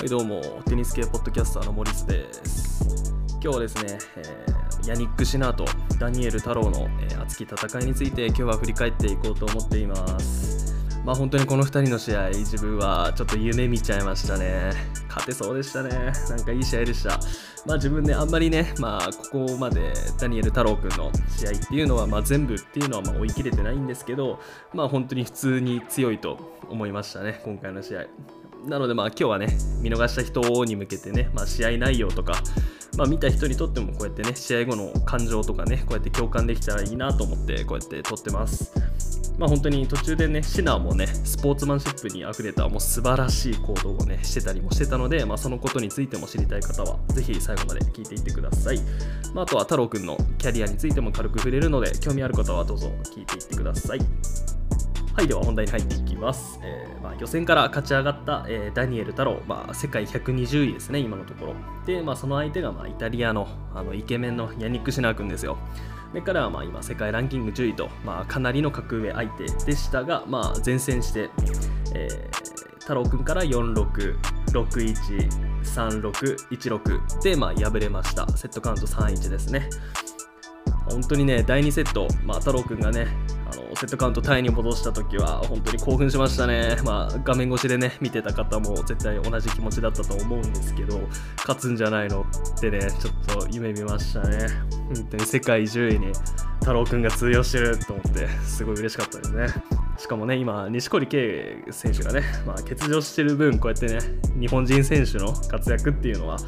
はいどうもテニス系ポッドキャスターのモリスです。今日はですね、えー、ヤニック・シナーとダニエル太郎の、えー、熱き戦いについて今日は振り返っていこうと思っています。まあ本当にこの2人の試合自分はちょっと夢見ちゃいましたね。勝てそうでしたね。なんかいい試合でした。まあ自分ねあんまりねまあここまでダニエル太郎くんの試合っていうのはまあ全部っていうのはまあ追い切れてないんですけどまあ本当に普通に強いと思いましたね今回の試合。なのでまあ今日はね見逃した人に向けてね、まあ、試合内容とか、まあ、見た人にとってもこうやってね試合後の感情とかねこうやって共感できたらいいなと思ってこうやって撮ってます。まあ本当に途中でねシナーもねスポーツマンシップにあふれたもう素晴らしい行動をねしてたりもしてたので、まあ、そのことについても知りたい方はぜひ最後まで聞いていってください、まあ、あとは太郎くんのキャリアについても軽く触れるので興味ある方はどうぞ聞いていってください。はい、では本題に入っていきます。えー、まあ、予選から勝ち上がった、えー、ダニエル太郎、まあ、世界120位ですね、今のところ。で、まあ、その相手が、まあ、イタリアのあのイケメンのヤニック・シナー君ですよ。で彼はまあ今、世界ランキング10位と、まあ、かなりの格上相手でしたが、まあ、前線して、えー、太郎君から4-6、6-1、3-6、1-6で、まあ、敗れました。セットカウント3-1ですね。本当にね、第2セット、まあ、太郎君がね、あのセットカウントタイに戻した時は本当に興奮しましたね、まあ、画面越しでね見てた方も絶対同じ気持ちだったと思うんですけど勝つんじゃないのってねちょっと夢見ましたね。本当に世界10位に太郎くんが通用してると思ってすごい嬉しかったですね。しかもね今錦織圭選手がね、まあ、欠場してる分こうやってね日本人選手の活躍っていうのは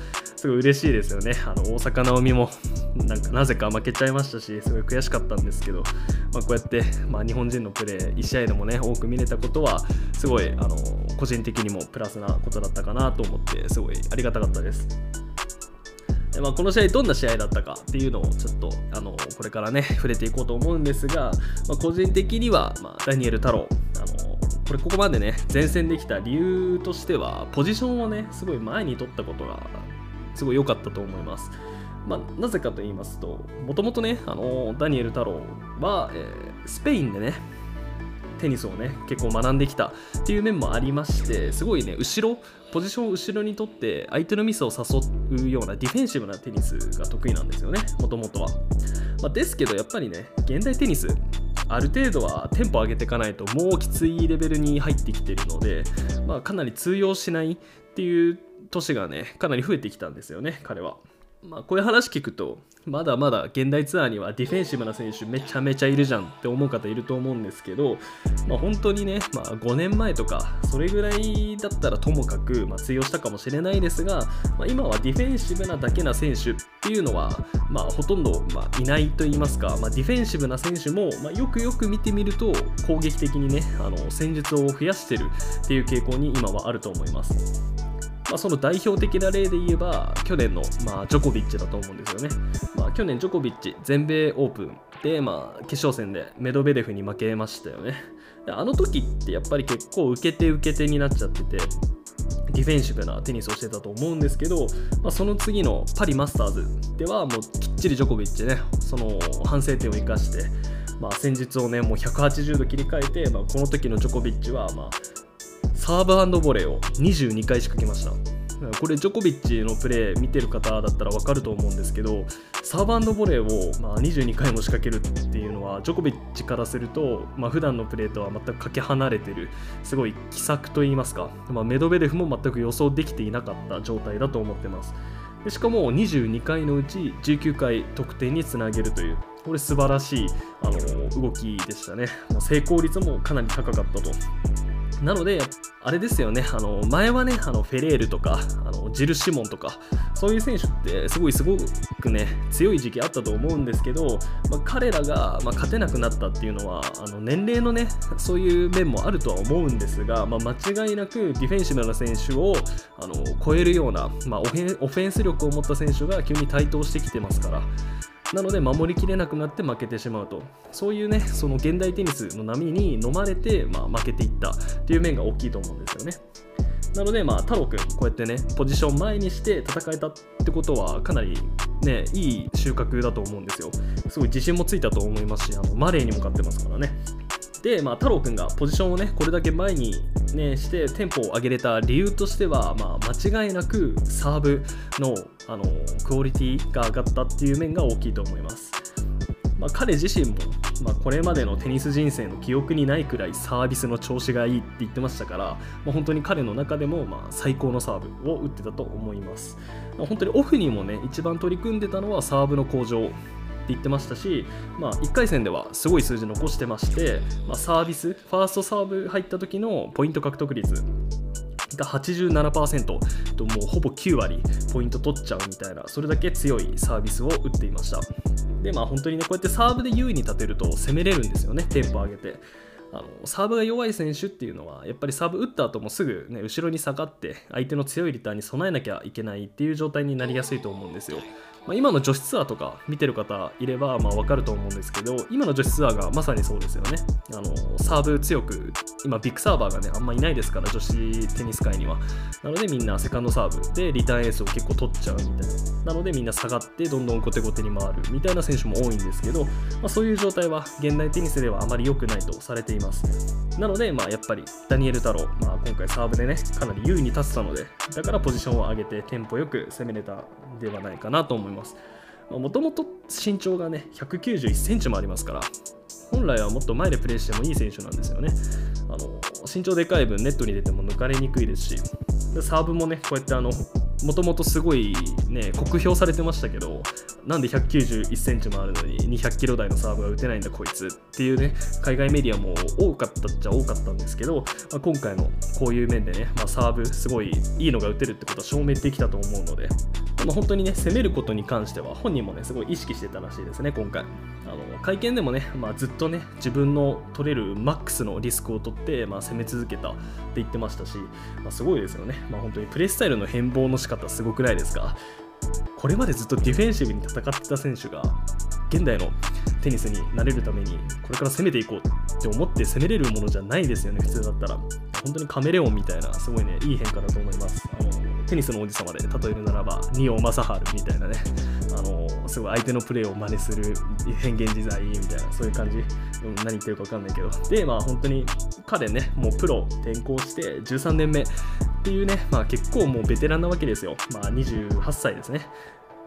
すごい嬉しいですよねあの大坂なおみもなんかなぜか負けちゃいましたしすごい悔しかったんですけど、まあ、こうやって、まあ、日本人のプレー1試合でもね多く見れたことはすごいあの個人的にもプラスなことだったかなと思ってすごいありがたかったです。でまあ、この試合どんな試合だったかっていうのをちょっとあのこれからね触れていこうと思うんですが、まあ、個人的には、まあ、ダニエル太郎あのこれここまでね前線できた理由としてはポジションをねすごい前に取ったことがすごい良かったと思います。まあ、なぜかと言いますと、もともとね、あのダニエル太郎は、えー、スペインでね、テニスをね、結構学んできたっていう面もありまして、すごいね、後ろ、ポジションを後ろにとって、相手のミスを誘うようなディフェンシブなテニスが得意なんですよね、もともとは。まあ、ですけど、やっぱりね、現代テニス、ある程度はテンポ上げていかないともうきついレベルに入ってきてるので、まあ、かなり通用しないっていう年がねかなり増えてきたんですよね彼は。まあ、こういう話聞くとまだまだ現代ツアーにはディフェンシブな選手めちゃめちゃいるじゃんって思う方いると思うんですけど、まあ、本当にね、まあ、5年前とかそれぐらいだったらともかく、まあ、通用したかもしれないですが、まあ、今はディフェンシブなだけな選手っていうのは、まあ、ほとんど、まあ、いないと言いますか、まあ、ディフェンシブな選手も、まあ、よくよく見てみると攻撃的にねあの戦術を増やしてるっていう傾向に今はあると思います。まあ、その代表的な例で言えば去年の、まあ、ジョコビッチだと思うんですよね、まあ、去年ジョコビッチ全米オープンで、まあ、決勝戦でメドベレフに負けましたよね。あの時ってやっぱり結構受けて受けてになっちゃっててディフェンシブなテニスをしてたと思うんですけど、まあ、その次のパリマスターズではもうきっちりジョコビッチねその反省点を生かしてまあ、戦術をねもう180度切り替えて、まあ、この時のジョコビッチは、まあ、サーブボレーを22回仕掛けました。これジョコビッチのプレー見てる方だったら分かると思うんですけどサーブボレーをまあ22回も仕掛けるっていうのはジョコビッチからすると、まあ、普段のプレーとは全くかけ離れてるすごい奇策といいますか、まあ、メドベレフも全く予想できていなかった状態だと思ってます。でしかも22回のうち19回得点につなげるというこれ素晴らしいあの動きでしたね。成功率もかなり高かったと。なので、あれですよね、あの前はね、あのフェレールとかあのジル・シモンとか、そういう選手ってすごいすごくね、強い時期あったと思うんですけど、まあ、彼らが、まあ、勝てなくなったっていうのは、あの年齢のね、そういう面もあるとは思うんですが、まあ、間違いなくディフェンシブな選手をあの超えるような、ま、オフェンス力を持った選手が急に台頭してきてますから。なので守りきれなくなって負けてしまうとそういうねその現代テニスの波に飲まれて、まあ、負けていったっていう面が大きいと思うんですよねなので、まあ、太郎くん、こうやってね、ポジション前にして戦えたってことは、かなりね、いい収穫だと思うんですよ。すごい自信もついたと思いますし、あのマレーにも勝ってますからね。で、まあ、太郎くんがポジションをねこれだけ前に、ね、してテンポを上げれた理由としては、まあ、間違いなくサーブのあのクオリティが上がったっていう面が大きいと思います。まあ、彼自身も、まあ、これまでのテニス人生の記憶にないくらいサービスの調子がいいって言ってましたから、まあ、本当に彼の中でもまあ最高のサーブを打ってたと思います。ま、本当にオフにもね一番取り組んでたのはサーブの向上言ってましたし、まあ、1回戦ではすごい数字残してまして、まあ、サービスファーストサーブ入った時のポイント獲得率が87%ともうほぼ9割ポイント取っちゃうみたいなそれだけ強いサービスを打っていました。でまあ本当にねこうやってサーブで優位に立てると攻めれるんですよねテンポ上げて。あのサーブが弱い選手っていうのはやっぱりサーブ打った後もすぐ、ね、後ろに下がって相手の強いリターンに備えなきゃいけないっていう状態になりやすいと思うんですよ。まあ、今の女子ツアーとか見てる方いればまあ分かると思うんですけど今の女子ツアーがまさにそうですよね。あのサーブ強く今ビッグサーバーがねあんまいないですから女子テニス界には。なのでみんなセカンドサーブでリターンエースを結構取っちゃうみたいな。なのでみんな下がってどんどん後手後手に回るみたいな選手も多いんですけど、まあ、そういう状態は現代テニスではあまり良くないとされていますなので、まあ、やっぱりダニエル太郎、まあ、今回サーブでねかなり優位に立ってたのでだからポジションを上げてテンポよく攻めれたではないかなと思います。ますもともと身長がね、191センチもありますから、本来はもっと前でプレーしてもいい選手なんですよね。あの身長でかい分、ネットに出ても抜かれにくいですし、サーブもね、こうやってあの、もともとすごいね、酷評されてましたけど、なんで191センチもあるのに200キロ台のサーブが打てないんだこいつっていうね、海外メディアも多かったっちゃ多かったんですけど、まあ、今回のこういう面でね、まあ、サーブすごいいいのが打てるってことは証明できたと思うので、まあ、本当にね、攻めることに関しては本人もね、すごい意識してたらしいですね、今回。あの会見でもね、まあ、ずっとね、自分の取れるマックスのリスクを取って、まあ、攻め続けたって言ってましたし、まあ、すごいですよね。まあ、本当にプレースタイルの変貌の仕方すごくないですか？これまでずっとディフェンシブに戦ってた選手が現代のテニスになれるためにこれから攻めていこうって思って攻めれるものじゃないですよね普通だったら。本当にカメレオンみたいなすごいねいい変化だと思います。あのテニスの王子様で例えるならば仁王正治みたいなね。あのすごい相手のプレーを真似する変幻自在みたいなそういう感じ、うん、何言ってるか分かんないけど。でまあ本当に彼ねもうプロ転向して13年目っていうね、まあ、結構もうベテランなわけですよ、まあ、28歳ですね。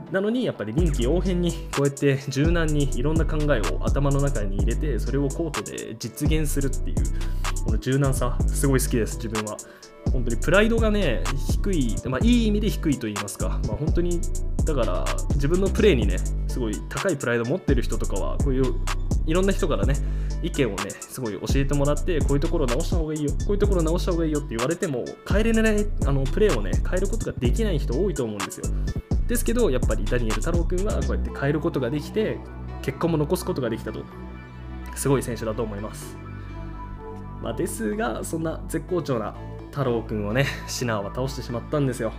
なのにやっぱり臨機応変にこうやって柔軟にいろんな考えを頭の中に入れてそれをコートで実現するっていうこの柔軟さすごい好きです自分は。本当にプライドがね低い、まあ、いい意味で低いと言いますか、まあ、本当にだから自分のプレーにねすごい高いプライド持ってる人とかはこういういろんな人からね意見をねすごい教えてもらってこういうところ直した方がいいよ。こういうところ直した方がいいよって言われても変えれないあのプレーをね変えることができない人多いと思うんですよ。ですけどやっぱりダニエル太郎君はこうやって変えることができて結果も残すことができたと。すごい選手だと思います。まあ、ですがそんな絶好調な太郎君をねシナーは倒してしまったんですよ。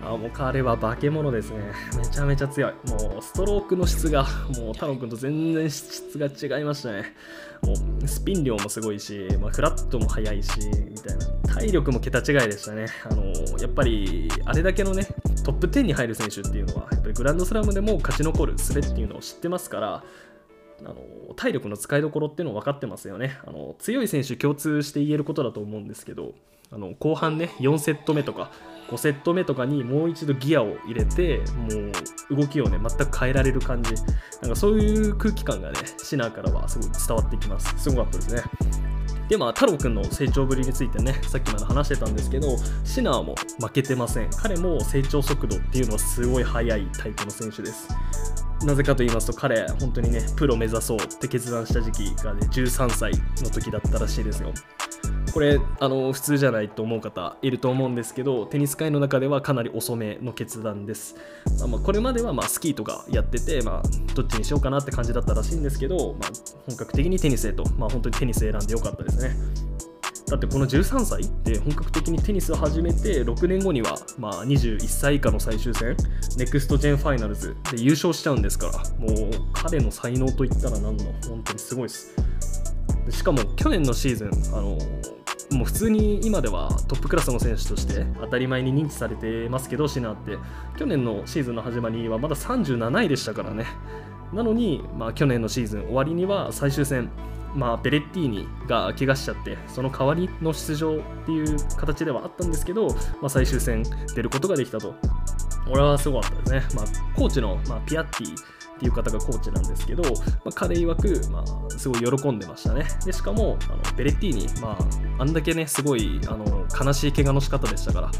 あもう彼は化け物ですね。めちゃめちゃ強い。もうストロークの質が、もう太郎君と全然質が違いましたね。もうスピン量もすごいし、まあ、フラットも速いし、みたいな。体力も桁違いでしたね。あのやっぱり、あれだけのね、トップ10に入る選手っていうのは、やっぱりグランドスラムでも勝ち残る術っていうのを知ってますから、あの体力の使いどころっていうのを分かってますよねあの強い選手共通して言えることだと思うんですけどあの後半ね4セット目とか5セット目とかにもう一度ギアを入れてもう動きをね全く変えられる感じ。なんかそういう空気感がねシナーからはすごい伝わってきます。すごかったですね。でまあ太郎くんの成長ぶりについてねさっきまで話してたんですけどシナーも負けてません。彼も成長速度っていうのはすごい速いタイプの選手です。なぜかと言いますと彼本当にねプロ目指そうって決断した時期がね13歳の時だったらしいですよ。これあの普通じゃないと思う方いると思うんですけどテニス界の中ではかなり遅めの決断です、まあ、これまではまスキーとかやってて、まあ、どっちにしようかなって感じだったらしいんですけど、まあ、本格的にテニスへと、まあ、本当にテニス選んでよかったですね。だってこの13歳って本格的にテニスを始めて6年後にはまあ21歳以下の最終戦ネクストジェンファイナルズで優勝しちゃうんですからもう彼の才能といったら何の本当にすごいです。しかも去年のシーズンあのもう普通に今ではトップクラスの選手として当たり前に認知されてますけどシナーって。去年のシーズンの始まりはまだ37位でしたからね。なのに、まあ、去年のシーズン終わりには最終戦まあ、ベレッティーニが怪我しちゃってその代わりの出場っていう形ではあったんですけど、まあ、最終戦出ることができたと。俺はすごかったですね、まあ、コーチの、まあ、ピアッティっていう方がコーチなんですけど、まあ、彼曰く、まあ、すごい喜んでましたね。でしかもあのベレッティーニ、まあ、あんだけね、すごいあの悲しい怪我の仕方でしたから、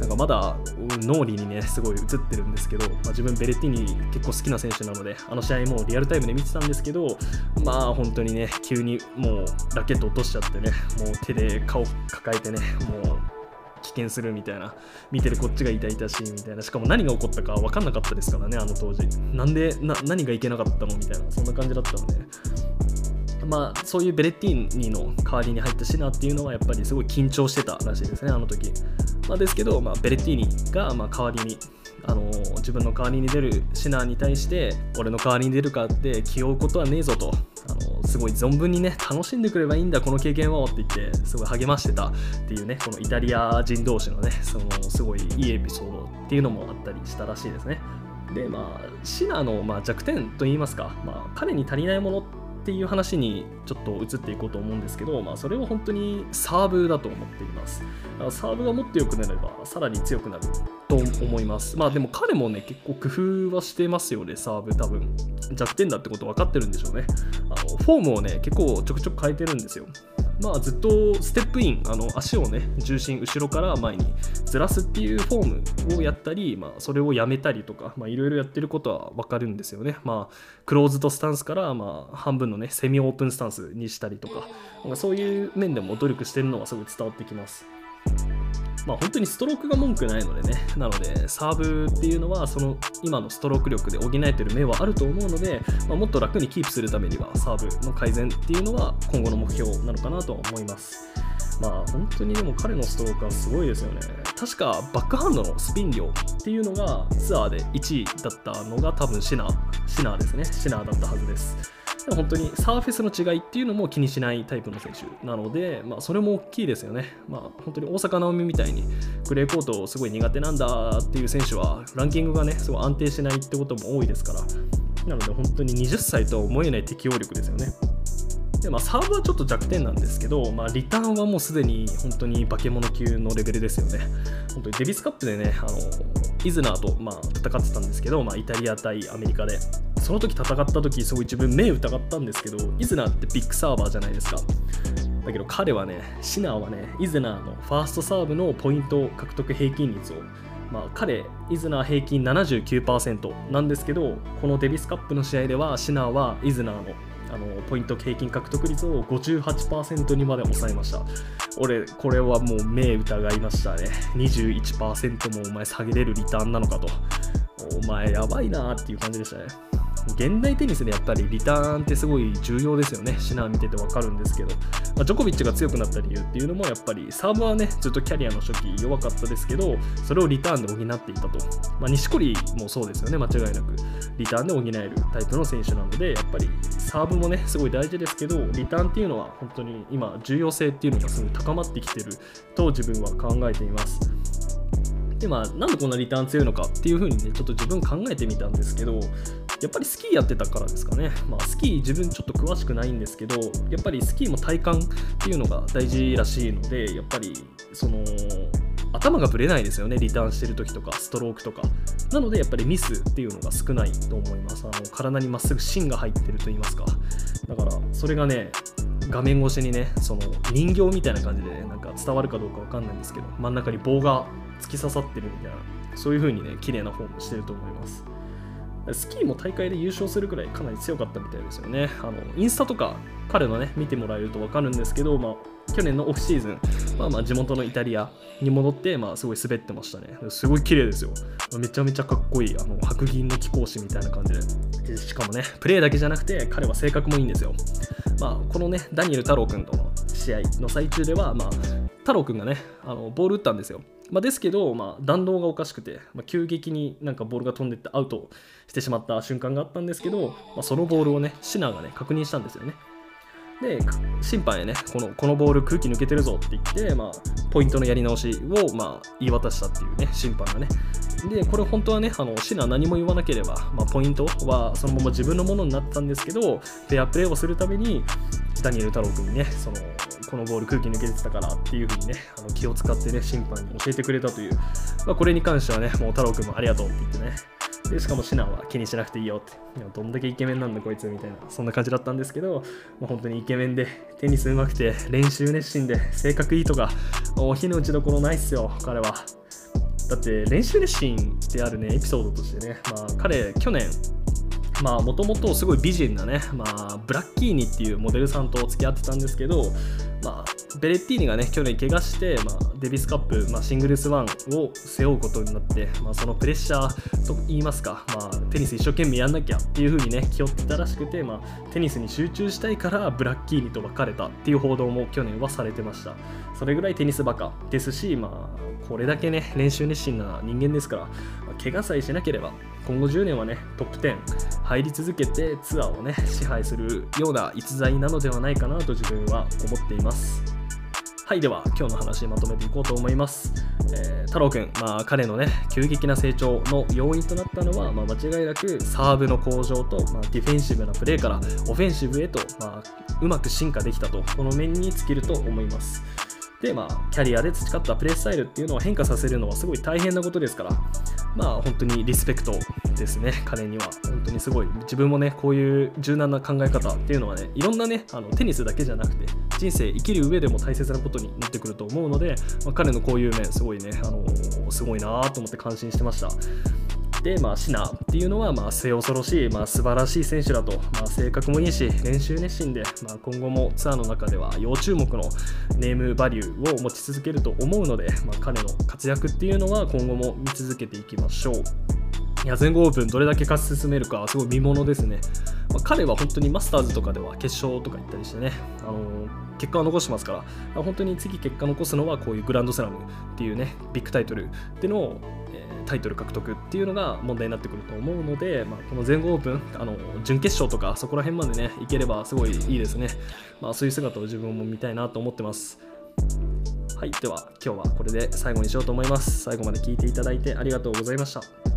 なんかまだ脳裏にね、すごい映ってるんですけど、まあ、自分、ベレッティーニ結構好きな選手なので、あの試合もリアルタイムで見てたんですけど、まあ本当にね、急にもうラケット落としちゃってね、もう手で顔抱えてね、もう棄権するみたいな見てるこっちが痛々しいみたいなしかも何が起こったか分かんなかったですからねあの当時。なんでな何がいけなかったのみたいなそんな感じだったので。まあそういうベレッティーニの代わりに入ったシナっていうのはやっぱりすごい緊張してたらしいですねあの時、まあ、ですけど、まあ、ベレッティーニがま代わりにあの自分の代わりに出るシナーに対して俺の代わりに出るかって気負うことはねえぞと。あのすごい存分にね楽しんでくればいいんだこの経験をって言ってすごい励ましてた。っていうねこのイタリア人同士のねそのすごいいいエピソードっていうのもあったりしたらしいですね。でまあシナのまあ弱点といいますか、まあ、彼に足りないものっていう話にちょっと移っていこうと思うんですけど、まあ、それは本当にサーブだと思っています。サーブがもっと良くなればさらに強くなると思います。まあでも彼もね結構工夫はしてますよね、サーブ多分。弱点だってこと分かってるんでしょうね。あのフォームをね結構ちょくちょく変えてるんですよ。まあ、ずっとステップインあの足をね重心後ろから前にずらすっていうフォームをやったり、まあ、それをやめたりとかいろいろやってることは分かるんですよね、まあ、クローズドスタンスから、まあ、半分のねセミオープンスタンスにしたりとかなんかそういう面でも努力してるのはすごい伝わってきます。まあ、本当にストロークが文句ないのでね、なので、サーブっていうのは、その今のストローク力で補えてる面はあると思うので、まあ、もっと楽にキープするためには、サーブの改善っていうのは今後の目標なのかなと思います。まあ本当にでも彼のストロークはすごいですよね。確かバックハンドのスピン量っていうのがツアーで1位だったのが多分シナー、シナーですね。シナーだったはずです。本当にサーフェスの違いっていうのも気にしないタイプの選手なので、まあ、それも大きいですよね。まあ、本当に大坂なおみみたいにクレーコートすごい苦手なんだっていう選手はランキングがねすごい安定しないってことも多いですからなので本当に20歳とは思えない適応力ですよね。でまあ、サーブはちょっと弱点なんですけど、まあ、リターンはもうすでに本当に化け物級のレベルですよね。本当にデビスカップでね、あのイズナーと、まあ、戦ってたんですけど、まあ、イタリア対アメリカで、その時戦った時、すごい自分目疑ったんですけど、イズナーってビッグサーバーじゃないですか。だけど彼はね、シナーはね、イズナーのファーストサーブのポイント獲得平均率をまあ、彼、イズナー平均79%なんですけど、このデビスカップの試合では、シナーはイズナーのあのポイント平均獲得率を58%にまで抑えました。俺、これはもう目疑いましたね。21%もお前下げれるリターンなのかと。お前やばいなっていう感じでしたね。現代テニスでやっぱりリターンってすごい重要ですよね。シナー見ててわかるんですけど、まあ、ジョコビッチが強くなった理由っていうのもやっぱりサーブはね、ずっとキャリアの初期弱かったですけど、それをリターンで補っていたと。まあ、錦織もそうですよね、間違いなく。リターンで補えるタイプの選手なので、やっぱりサーブもね、すごい大事ですけど、リターンっていうのは本当に今、重要性っていうのがすごい高まってきてると自分は考えています。でまあ、なんでこんなリターン強いのかっていう風にね、ちょっと自分考えてみたんですけど、やっぱりスキーやってたからですかね。まあ、スキー自分ちょっと詳しくないんですけど、やっぱりスキーも体幹っていうのが大事らしいので、やっぱりその頭がぶれないですよね、リターンしてる時とか、ストロークとか。なので、やっぱりミスっていうのが少ないと思います。あの体にまっすぐ芯が入ってると言いますか。だから、それがね、画面越しにね、その人形みたいな感じで、ね、なんか伝わるかどうかわかんないんですけど、真ん中に棒が突き刺さってるみたいな、そういう風にね、綺麗なフォームしてると思います。スキーも大会で優勝するくらいかなり強かったみたいですよね。あのインスタとか彼のね見てもらえると分かるんですけど、まあ、去年のオフシーズン、まあ、まあ地元のイタリアに戻って、まあ、すごい滑ってましたね。すごい綺麗ですよ。めちゃめちゃかっこいいあの白銀の貴公子みたいな感じで。しかもね、プレーだけじゃなくて彼は性格もいいんですよ。まあ、このね、ダニエル太郎君との試合の最中では、まあ、太郎君がねあのボール打ったんですよ。まあ、ですけど、まあ、弾道がおかしくて、まあ、急激になんかボールが飛んでってアウトしてしまった瞬間があったんですけど、まあ、そのボールをね、シナーがね、確認したんですよね。で、審判へね、このこのボール空気抜けてるぞって言って、まあ、ポイントのやり直しを、まあ、言い渡したっていうね、審判がね。で、これ本当はね、あのシナー何も言わなければ、まあ、ポイントはそのまま自分のものになったんですけど、フェアプレーをするために、ダニエル太郎君にねそのこのボール空気抜けてたからっていう風にねあの気を使ってね審判に教えてくれたという、まあ、これに関してはねもう太郎君もありがとうって言ってね。でしかもシナは気にしなくていいよって。いやどんだけイケメンなんだこいつみたいなそんな感じだったんですけど、まあ、本当にイケメンでテニス上手くて練習熱心で性格いいとかお火の打ちどころないっすよ彼は。だって練習熱心であるねエピソードとしてね、まあ、彼去年まあもともとすごい美人なね、まあ、ブラッキーニっていうモデルさんと付き合ってたんですけど、まあ、ベレッティーニがね去年怪我して、まあ、デビスカップ、まあ、シングルスワンを背負うことになって、まあ、そのプレッシャーと言いますか、まあ、テニス一生懸命やんなきゃっていう風にね気負ってたらしくて、まあ、テニスに集中したいからブラッキーニと別れたっていう報道も去年はされてました。それぐらいテニスバカですし、まあ、これだけね練習熱心な人間ですから、怪我さえしなければ今後10年はねトップ10入り続けてツアーをね支配するような逸材なのではないかなと自分は思っています。はいでは今日の話まとめていこうと思います、えー、太郎くん、まあ、彼のね急激な成長の要因となったのは、まあ、間違いなくサーブの向上と、まあ、ディフェンシブなプレーからオフェンシブへと、まあ、うまく進化できたとこの面に尽きると思います。でまあキャリアで培ったプレースタイルっていうのを変化させるのはすごい大変なことですからまあ本当にリスペクトですね、彼には。本当にすごい。自分もね、こういう柔軟な考え方っていうのはね、いろんなね、あのテニスだけじゃなくて、人生生きる上でも大切なことになってくると思うので、まあ、彼のこういう面、すごいね、あのすごいなと思って感心してました。で、まあ、シナっていうのは、まあ、末恐ろしい、まあ、素晴らしい選手だと、まあ、性格もいいし、練習熱心で、まあ、今後もツアーの中では要注目のネームバリューを持ち続けると思うので、まあ、彼の活躍っていうのは今後も見続けていきましょう。いや全豪オープンどれだけ勝ち進めるかすごい見ものですね、まあ、彼は本当にマスターズとかでは決勝とか行ったりしてね、あのー、結果を残してますから本当に次結果残すのはこういうグランドスラムっていうねビッグタイトルっていうのをタイトル獲得っていうのが問題になってくると思うので、まあ、この全豪オープンあの準決勝とかそこら辺までねいければすごいいいですね、まあ、そういう姿を自分も見たいなと思ってます。はいでは今日はこれで最後にしようと思います。最後まで聞いていただいてありがとうございました。